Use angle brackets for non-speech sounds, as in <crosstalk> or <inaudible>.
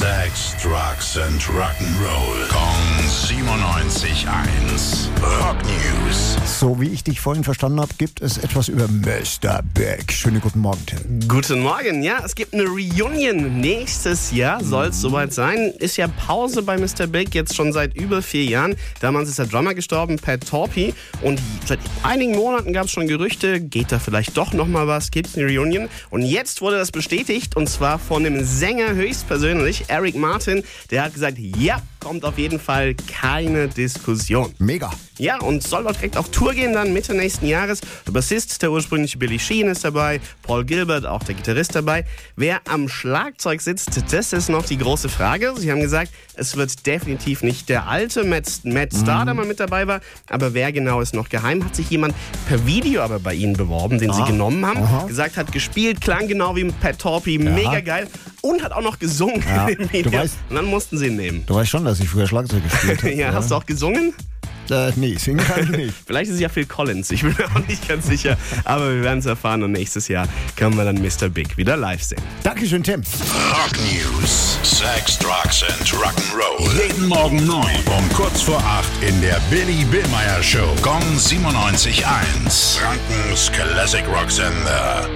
Sex, Drugs and Rock'n'Roll. Kong 97.1. Rock News. So wie ich dich vorhin verstanden habe, gibt es etwas über Mr. Beck. Schönen guten Morgen, Tim. Guten Morgen, ja, es gibt eine Reunion. Nächstes Jahr soll es soweit sein. Ist ja Pause bei Mr. Big jetzt schon seit über vier Jahren. Damals ist der Drummer gestorben, Pat Torpy. Und seit einigen Monaten gab es schon Gerüchte, geht da vielleicht doch nochmal was, gibt es eine Reunion. Und jetzt wurde das bestätigt und zwar von dem Sänger höchstpersönlich, Eric Martin. Der hat gesagt, ja, kommt auf jeden Fall keine Diskussion. Mega. Ja, und soll dort direkt auf Tour gehen dann Mitte nächsten Jahres. Der Bassist, der ursprüngliche Billy Sheen ist dabei, Paul Gilbert, auch der Gitarrist dabei. Wer am Schlagzeug sitzt, das ist noch die große Frage. Sie haben gesagt, es wird definitiv nicht der alte Matt, Matt Starr, der mal mit dabei war, aber wer genau ist noch geheim. Hat sich jemand per Video aber bei ihnen beworben, den sie genommen haben, Aha. gesagt hat, gespielt, klang genau wie Pat Torpy, mega geil und hat auch noch gesungen Ja, <laughs> im du Video. weißt- und dann mussten sie ihn nehmen. Du weißt schon, dass ich früher Schlagzeug gespielt <laughs> habe. Ja, hast du auch gesungen? Äh, nee, singen kann ich nicht. <laughs> Vielleicht ist es ja Phil Collins, ich bin mir auch nicht ganz sicher. Aber wir werden es erfahren und nächstes Jahr können wir dann Mr. Big wieder live sehen. Dankeschön, Tim. Rock News. Sex, Drugs and Rock'n'Roll. Jeden Morgen 9 um kurz vor 8 in der Billy Billmeyer Show. Gong 97.1. Frankens Classic Rock Sender.